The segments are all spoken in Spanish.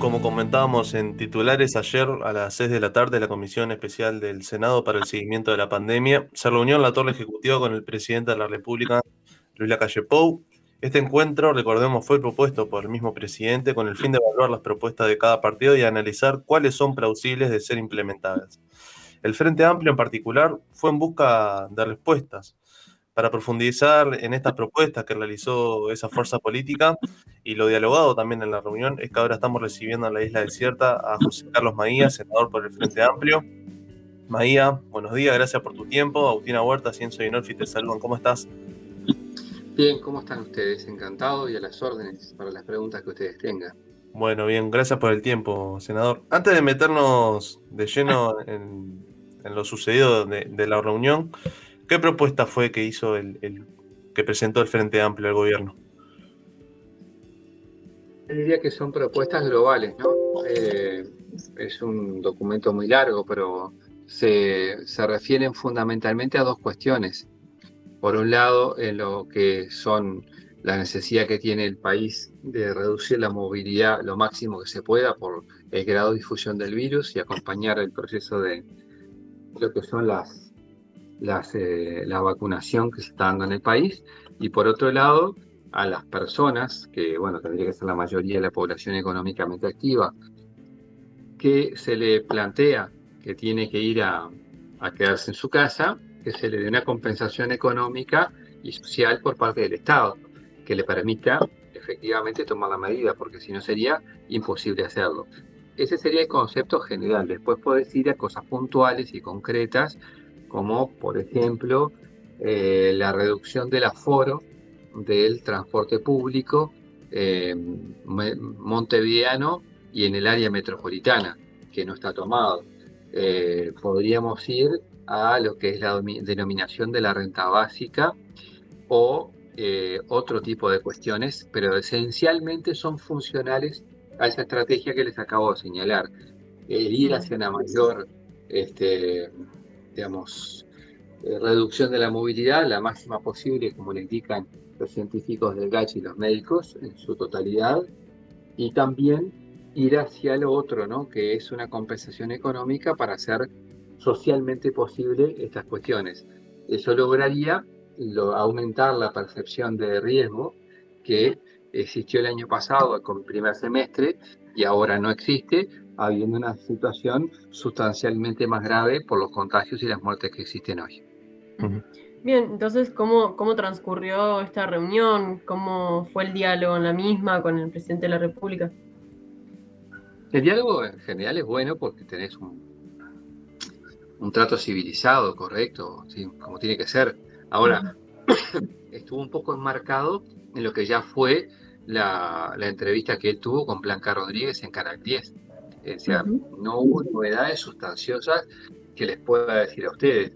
Como comentábamos en titulares ayer a las 6 de la tarde, la Comisión Especial del Senado para el Seguimiento de la Pandemia se reunió en la Torre Ejecutiva con el presidente de la República, Luis Lacalle Pou. Este encuentro, recordemos, fue propuesto por el mismo presidente con el fin de evaluar las propuestas de cada partido y analizar cuáles son plausibles de ser implementadas. El Frente Amplio en particular fue en busca de respuestas para profundizar en estas propuestas que realizó esa fuerza política y lo dialogado también en la reunión es que ahora estamos recibiendo en la isla desierta a José Carlos Maía, senador por el Frente Amplio. Maía, buenos días, gracias por tu tiempo. Agustina Huerta, Ciencio y Norfi te saludan. ¿Cómo estás? Bien, ¿cómo están ustedes? Encantado y a las órdenes para las preguntas que ustedes tengan. Bueno, bien, gracias por el tiempo, senador. Antes de meternos de lleno en, lo sucedido de la reunión, ¿Qué propuesta fue que hizo el, que presentó el Frente Amplio al gobierno? Yo diría que son propuestas globales, ¿no? Eh, es un documento muy largo, pero se, se, refieren fundamentalmente a dos cuestiones. Por un lado, en lo que son la necesidad que tiene el país de reducir la movilidad lo máximo que se pueda por el grado de difusión del virus y acompañar el proceso de lo que son las eh, la vacunación que se está dando en el país y por otro lado a las personas, que bueno, tendría que ser la mayoría de la población económicamente activa, que se le plantea que tiene que ir a, quedarse en su casa, que se le dé una compensación económica y social por parte del Estado, que le permita efectivamente tomar la medida, porque si no sería imposible hacerlo. Ese sería el concepto general. Después puedes ir a cosas puntuales y concretas como por ejemplo eh, la reducción del aforo del transporte público eh, montevideano y en el área metropolitana, que no está tomado. Eh, podríamos ir a lo que es la denominación de la renta básica o otro tipo de cuestiones, pero esencialmente son funcionales a esa estrategia que les acabo de señalar. El ir hacia una mayor este, digamos, eh, reducción de la movilidad, la máxima posible, como le indican los científicos del GACH y los médicos en su totalidad, y también ir hacia lo otro, ¿no? que es una compensación económica para hacer socialmente posible estas cuestiones. Eso lograría aumentar la percepción de riesgo que existió el año pasado con primer semestre y ahora no existe, habiendo una situación sustancialmente más grave por los contagios y las muertes que existen hoy. Bien, entonces, ¿cómo, ¿cómo transcurrió esta reunión? ¿Cómo fue el diálogo en la misma con el presidente de la República? El diálogo en general es bueno porque tenés un, un trato civilizado, correcto, como tiene que ser. Ahora, estuvo un poco enmarcado en lo que ya fue la, la, entrevista que él tuvo con Blanca Rodríguez en Canal 10. O sea, no hubo novedades sustanciosas que les pueda decir a ustedes.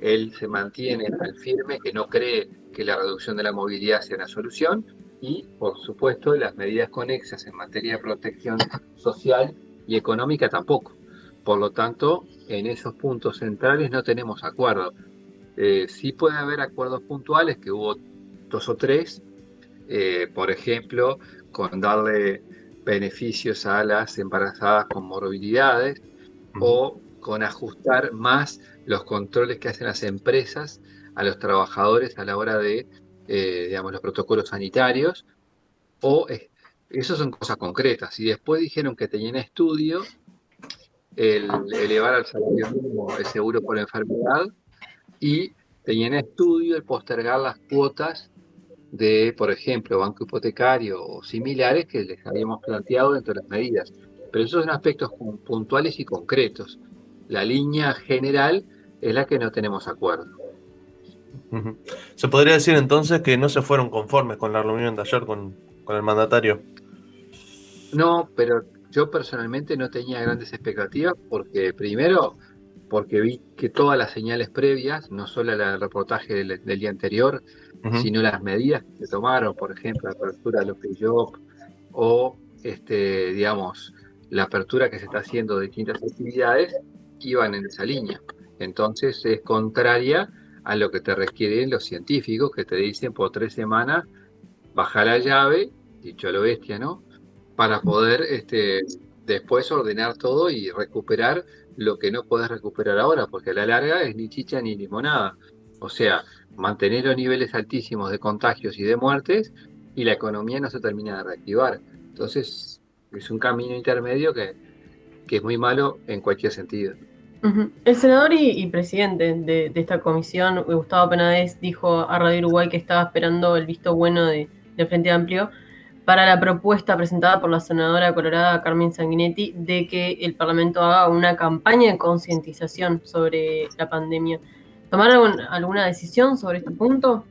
Él se mantiene al firme que no cree que la reducción de la movilidad sea una solución y, por supuesto, las medidas conexas en materia de protección social y económica tampoco. Por lo tanto, en esos puntos centrales no tenemos acuerdo. Eh, sí puede haber acuerdos puntuales, que hubo dos o tres, eh, por ejemplo, con darle beneficios a las embarazadas con morbilidades o con ajustar más los controles que hacen las empresas a los trabajadores a la hora de, eh, digamos, los protocolos sanitarios, o eh, eso son cosas concretas. Y después dijeron que tenían estudio el elevar al salario mínimo el seguro por enfermedad y tenían estudio el postergar las cuotas de, por ejemplo, banco hipotecario o similares que les habíamos planteado dentro de las medidas. Pero esos son aspectos puntuales y concretos. La línea general es la que no tenemos acuerdo. Se podría decir entonces que no se fueron conformes con la reunión de ayer con, con el mandatario. No, pero yo personalmente no tenía grandes expectativas porque primero porque vi que todas las señales previas, no solo el reportaje del, día anterior, sino las medidas que se tomaron, por ejemplo, la apertura de los Job o, este, digamos, la apertura que se está haciendo de distintas actividades, iban en esa línea. Entonces es contraria a lo que te requieren los científicos que te dicen por tres semanas, baja la llave, dicho a lo bestia, ¿no? para poder este, después ordenar todo y recuperar lo que no puedes recuperar ahora, porque a la larga es ni chicha ni limonada. O sea, mantener los niveles altísimos de contagios y de muertes y la economía no se termina de reactivar. Entonces, es un camino intermedio que, que es muy malo en cualquier sentido. El senador y, presidente de, esta comisión, Gustavo Penades, dijo a Radio Uruguay que estaba esperando el visto bueno de, Frente Amplio para la propuesta presentada por la senadora colorada Carmen Sanguinetti de que el Parlamento haga una campaña de concientización sobre la pandemia. ¿Tomaron alguna decisión sobre este punto?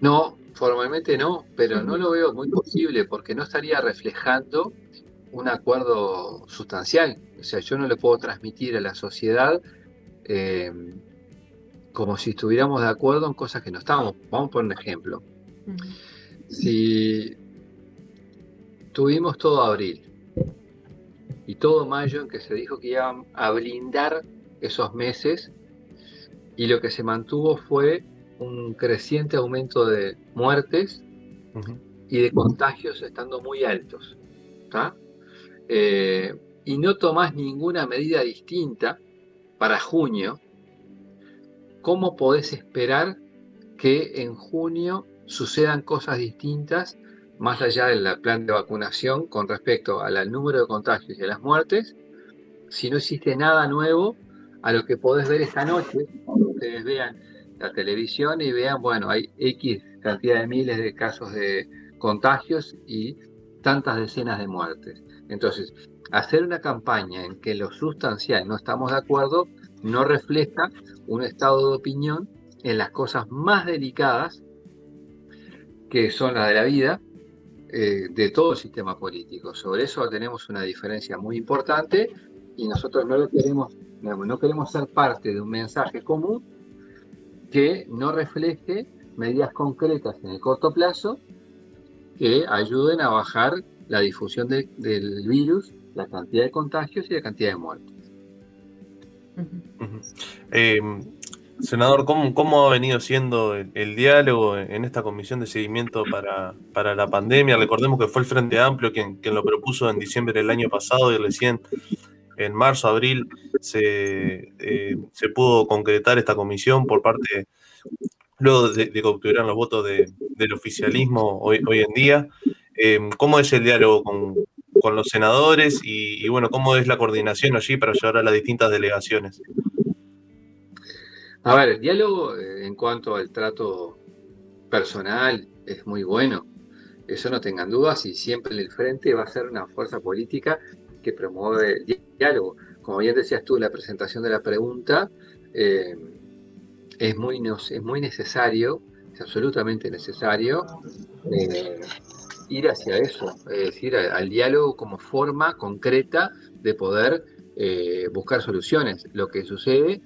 No, formalmente no, pero no lo veo muy posible porque no estaría reflejando un acuerdo sustancial. O sea, yo no le puedo transmitir a la sociedad eh, como si estuviéramos de acuerdo en cosas que no estamos. Vamos a poner un ejemplo. Si tuvimos todo abril y todo mayo en que se dijo que iban a blindar esos meses y lo que se mantuvo fue un creciente aumento de muertes y de contagios estando muy altos. Eh, y no tomás ninguna medida distinta para junio, ¿cómo podés esperar que en junio sucedan cosas distintas más allá del plan de vacunación con respecto al número de contagios y a las muertes, si no existe nada nuevo a lo que podés ver esta noche, cuando ustedes vean la televisión y vean, bueno, hay X cantidad de miles de casos de contagios y tantas decenas de muertes. Entonces, hacer una campaña en que lo sustancial no estamos de acuerdo no refleja un estado de opinión en las cosas más delicadas que son las de la vida eh, de todo el sistema político. Sobre eso tenemos una diferencia muy importante y nosotros no lo queremos, no queremos ser parte de un mensaje común que no refleje medidas concretas en el corto plazo que ayuden a bajar la difusión del virus, la cantidad de contagios y la cantidad de muertes. Eh, senador, ¿cómo, ha venido siendo el, diálogo en esta comisión de seguimiento para, para, la pandemia? Recordemos que fue el Frente Amplio quien, quien, lo propuso en diciembre del año pasado y recién en marzo, abril se, eh, se pudo concretar esta comisión por parte, luego de, que obtuvieran los votos del oficialismo hoy, hoy en día. Eh, ¿Cómo es el diálogo con, los senadores y, bueno, cómo es la coordinación allí para llevar a las distintas delegaciones? A ver, el diálogo eh, en cuanto al trato personal es muy bueno. Eso no tengan dudas y siempre en el frente va a ser una fuerza política que promueve el diálogo. Como bien decías tú la presentación de la pregunta, eh, es, muy, es muy necesario, es absolutamente necesario ir hacia eso, es decir, al, diálogo como forma concreta de poder eh, buscar soluciones. Lo que sucede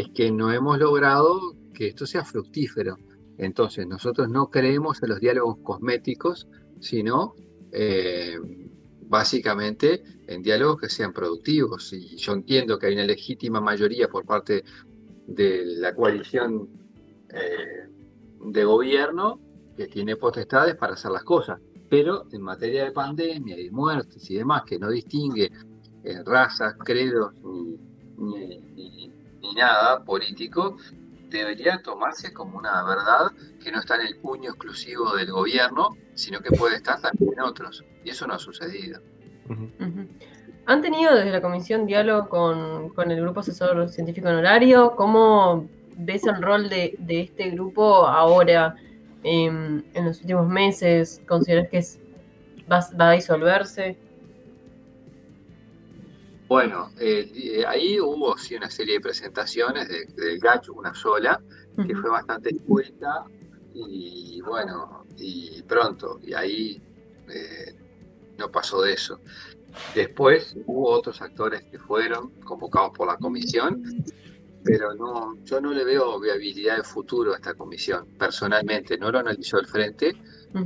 es que no hemos logrado que esto sea fructífero. Entonces, nosotros no creemos en los diálogos cosméticos, sino eh, básicamente en diálogos que sean productivos. Y yo entiendo que hay una legítima mayoría por parte de la coalición eh, de gobierno que tiene potestades para hacer las cosas pero en materia de pandemia y muertes y demás, que no distingue eh, razas, credos ni, nada político, debería tomarse como una verdad que no está en el puño exclusivo del gobierno, sino que puede estar también en otros. Y eso no ha sucedido. ¿Han tenido desde la Comisión diálogo con, el Grupo Asesor Científico Honorario? ¿Cómo ves el rol de, de este grupo ahora? en los últimos meses? ¿Consideras que va, a disolverse? Bueno, eh, ahí hubo sí una serie de presentaciones del de Gacho, una sola, que fue bastante escueta y bueno, y pronto, y ahí eh, no pasó de eso. Después hubo otros actores que fueron convocados por la comisión pero no, yo no le veo viabilidad de futuro a esta comisión, personalmente. No lo analizó el frente,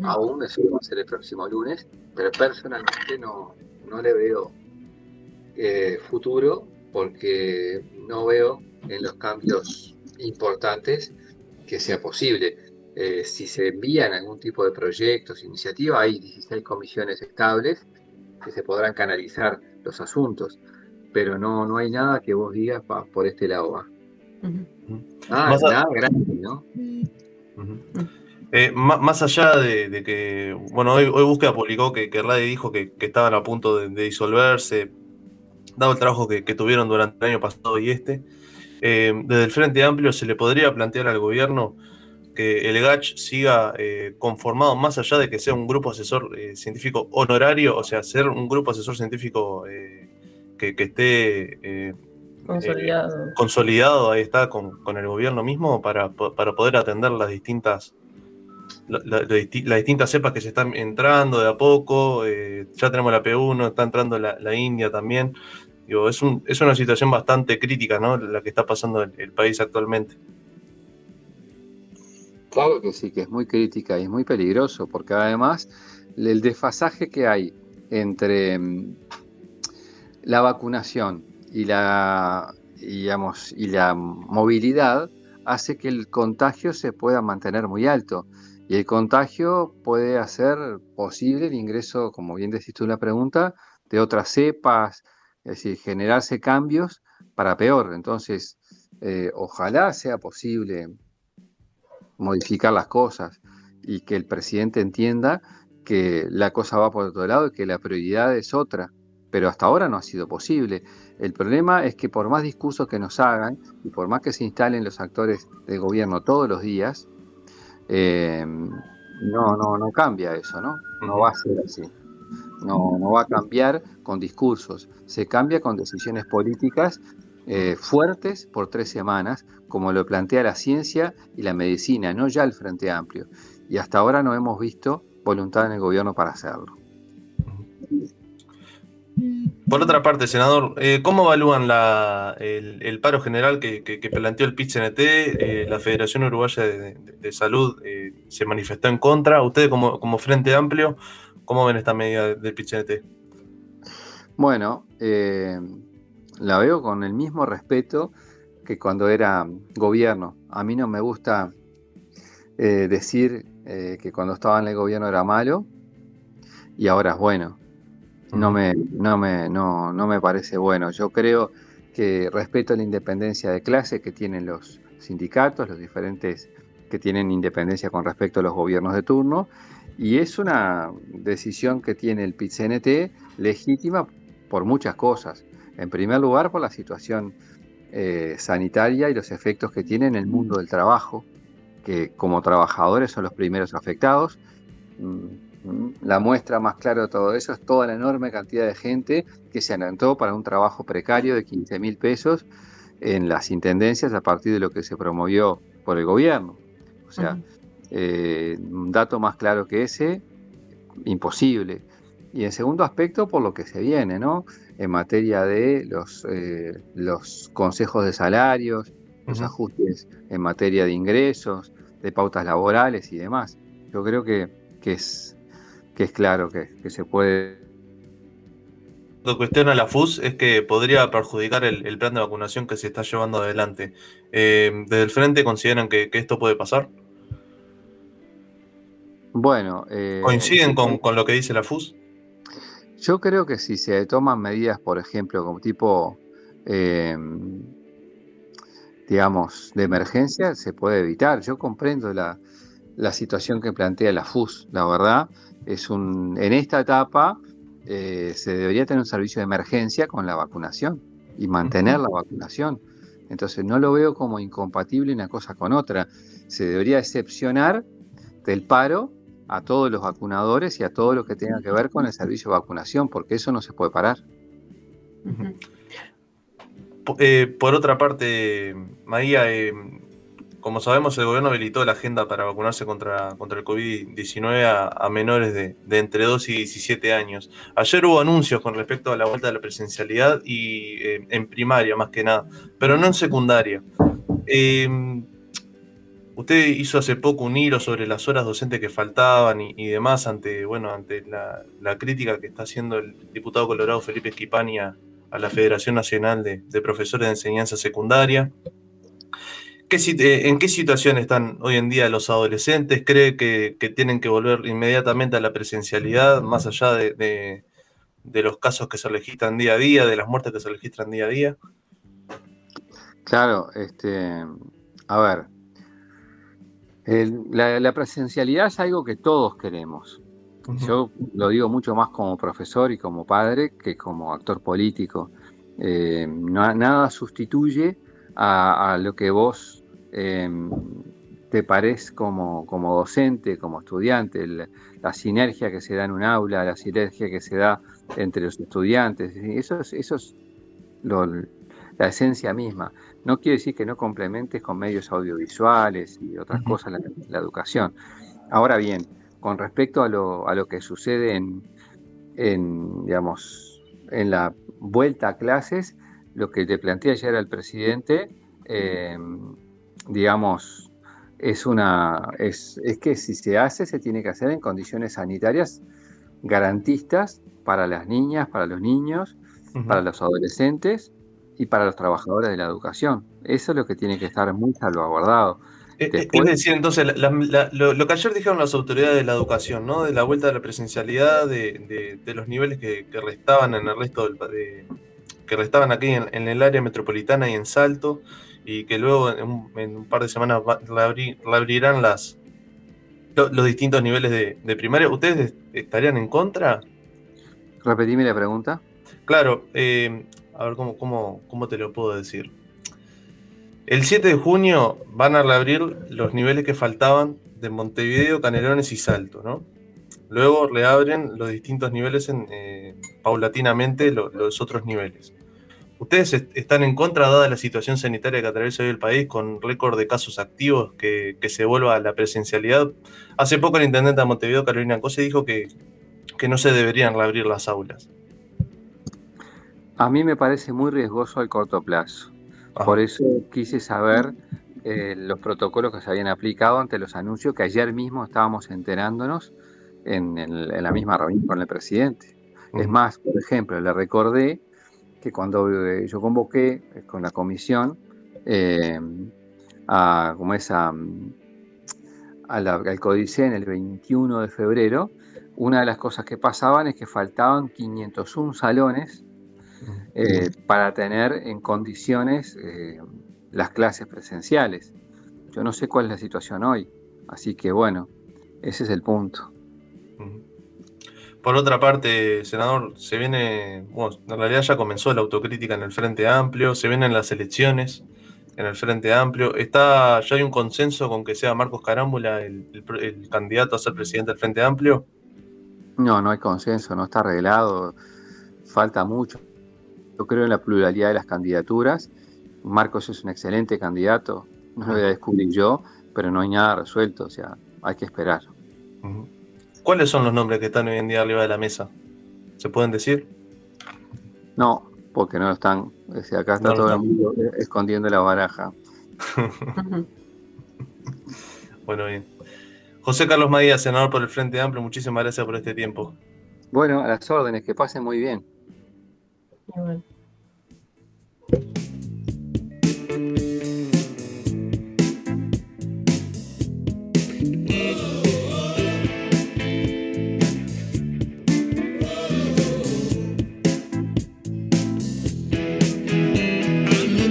aún, eso va a ser el próximo lunes, pero personalmente no, no le veo eh, futuro porque no veo en los cambios importantes que sea posible. eh, si se envían algún tipo de proyectos, iniciativa, hay 16 comisiones estables que se podrán canalizar los asuntos, pero no, no hay nada que vos digas por este lado va. Ah, nada grande, ¿no? Eh, más, allá de, que, bueno, hoy, hoy Búsqueda publicó que, que dijo que, estaban a punto de, disolverse, dado el trabajo que, tuvieron durante el año pasado y este, eh, desde el Frente Amplio se le podría plantear al gobierno que el GACH siga eh, conformado más allá de que sea un grupo asesor científico honorario, o sea, ser un grupo asesor científico que, esté consolidado. consolidado, ahí está, con, el gobierno mismo para, para poder atender las distintas las distintas cepas que se están entrando de a poco, eh, ya tenemos la P1, está entrando la, India también. Digo, es, un, es, una situación bastante crítica, ¿no? La que está pasando en el país actualmente. Claro que sí, que es muy crítica y es muy peligroso, porque además el desfasaje que hay entre mm, la vacunación y la, digamos, y la movilidad hace que el contagio se pueda mantener muy alto. Y el contagio puede hacer posible el ingreso, como bien decís tú en la pregunta, de otras cepas, es decir, generarse cambios para peor. Entonces, eh, ojalá sea posible modificar las cosas y que el presidente entienda que la cosa va por otro lado y que la prioridad es otra. Pero hasta ahora no ha sido posible. El problema es que por más discursos que nos hagan y por más que se instalen los actores del gobierno todos los días, eh, no, no, no cambia eso, ¿no? No va a ser así. No, no va a cambiar con discursos, se cambia con decisiones políticas eh, fuertes por tres semanas, como lo plantea la ciencia y la medicina, no ya el Frente Amplio. Y hasta ahora no hemos visto voluntad en el gobierno para hacerlo. Por otra parte, senador, eh, ¿cómo evalúan el, paro general que, planteó el PIT-CNT? Eh, la Federación Uruguaya de, Salud eh, se manifestó en contra. Ustedes, como, Frente Amplio, ¿cómo ven esta medida del PIT-CNT? Bueno, la veo con el mismo respeto que cuando era gobierno. A mí no me gusta decir que cuando estaba en el gobierno era malo y ahora es bueno no me, no me, no, no me parece bueno. Yo creo que respeto la independencia de clase que tienen los sindicatos, los diferentes que tienen independencia con respecto a los gobiernos de turno, y es una decisión que tiene el PIT-CNT legítima por muchas cosas. En primer lugar, por la situación eh, sanitaria y los efectos que tiene en el mundo del trabajo, que como trabajadores son los primeros afectados. Mm, la muestra más clara de todo eso es toda la enorme cantidad de gente que se anotó para un trabajo precario de 15 mil pesos en las intendencias a partir de lo que se promovió por el gobierno. O sea, eh, un dato más claro que ese, imposible. Y en segundo aspecto, por lo que se viene, ¿no? En materia de los, eh, los consejos de salarios, los ajustes en materia de ingresos, de pautas laborales y demás. Yo creo que, que es que es claro que, se puede. Lo que cuestiona la FUS es que podría perjudicar el, plan de vacunación que se está llevando adelante. Eh, ¿Desde el frente consideran que, esto puede pasar? Bueno. Eh, ¿Coinciden con, lo que dice la FUS? Yo creo que si se toman medidas, por ejemplo, como tipo, eh, digamos, de emergencia, se puede evitar. Yo comprendo la, la situación que plantea la FUS, la verdad es un, en esta etapa eh, se debería tener un servicio de emergencia con la vacunación y mantener la vacunación. Entonces no lo veo como incompatible una cosa con otra. Se debería excepcionar del paro a todos los vacunadores y a todo lo que tenga que ver con el servicio de vacunación, porque eso no se puede parar. Eh, por otra parte, María, eh, como sabemos, el gobierno habilitó la agenda para vacunarse contra, contra el COVID-19 a, menores de, entre 2 y 17 años. Ayer hubo anuncios con respecto a la vuelta de la presencialidad y eh, en primaria más que nada, pero no en secundaria. Em, usted hizo hace poco un hilo sobre las horas docentes que faltaban y, demás ante, bueno, ante la, crítica que está haciendo el diputado colorado Felipe Esquipani a, la Federación Nacional de, de Profesores de Enseñanza Secundaria. Eh, ¿En qué situación están hoy en día los adolescentes? ¿Cree que, tienen que volver inmediatamente a la presencialidad, más allá de, los casos que se registran día a día, de las muertes que se registran día a día? Claro, este, a ver, la, presencialidad es algo que todos queremos. Yo lo digo mucho más como profesor y como padre que como actor político. Eh, nada sustituye a, lo que vos em, te parece como, como, docente, como estudiante, la sinergia que se da en un aula, la sinergia que se da entre los estudiantes. Eso es, eso es la esencia misma. No quiere decir que no complementes con medios audiovisuales y otras cosas la, educación. Ahora bien, con respecto a lo, a lo que sucede en, en, digamos, en la vuelta a clases, lo que te plantea ayer el presidente, eh, digamos, es una es, es, que si se hace, se tiene que hacer en condiciones sanitarias garantistas para las niñas, para los niños, para los adolescentes y para los trabajadores de la educación. Eso es lo que tiene que estar muy salvaguardado. Eh, eh, es decir, entonces, lo, que ayer dijeron las autoridades de la educación, ¿no? De la vuelta de la presencialidad, de, los niveles que, restaban en el resto del que restaban aquí en, el área metropolitana y en Salto, y que luego en un, par de semanas reabrirán las, los distintos niveles de, primaria. ¿Ustedes estarían en contra? Repetime la pregunta. Claro, eh, a ver cómo, cómo, cómo te lo puedo decir. El 7 de junio van a reabrir los niveles que faltaban de Montevideo, Canelones y Salto, ¿no? Luego reabren los distintos niveles en, eh, paulatinamente los otros niveles. ¿Ustedes están en contra, dada la situación sanitaria que atraviesa hoy el país, con récord de casos activos, que, se vuelva a la presencialidad? Hace poco el intendente de Montevideo, Carolina Cose, dijo que, que no se deberían reabrir las aulas. A mí me parece muy riesgoso al corto plazo. Ah. Por eso quise saber eh, los protocolos que se habían aplicado ante los anuncios que ayer mismo estábamos enterándonos en, la misma reunión con el presidente. Es más, por ejemplo, le recordé que cuando eh, yo convoqué eh, con la comisión a, como es al Códice en el 21 de febrero, una de las cosas que pasaban es que faltaban 501 salones eh, para tener en condiciones eh, las clases presenciales. Yo no sé cuál es la situación hoy, así que bueno, ese es el punto. Por otra parte, senador, se viene, bueno, en realidad ya comenzó la autocrítica en el Frente Amplio, se vienen las elecciones en el Frente Amplio. Está, ya hay un consenso con que sea Marcos Carámbula el, el candidato a ser presidente del Frente Amplio. No, no hay consenso, no está arreglado, falta mucho. Yo creo en la pluralidad de las candidaturas. Marcos es un excelente candidato, no lo voy a descubrir yo, pero no hay nada resuelto, o sea, hay que esperar. ¿Cuáles son los nombres que están hoy en día arriba de la mesa? ¿Se pueden decir? No, porque no están. acá está todo el mundo escondiendo la baraja. bueno, bien. José Carlos Maía, senador por el Frente Amplio, muchísimas gracias por este tiempo. Bueno, a las órdenes, que pasen muy bien.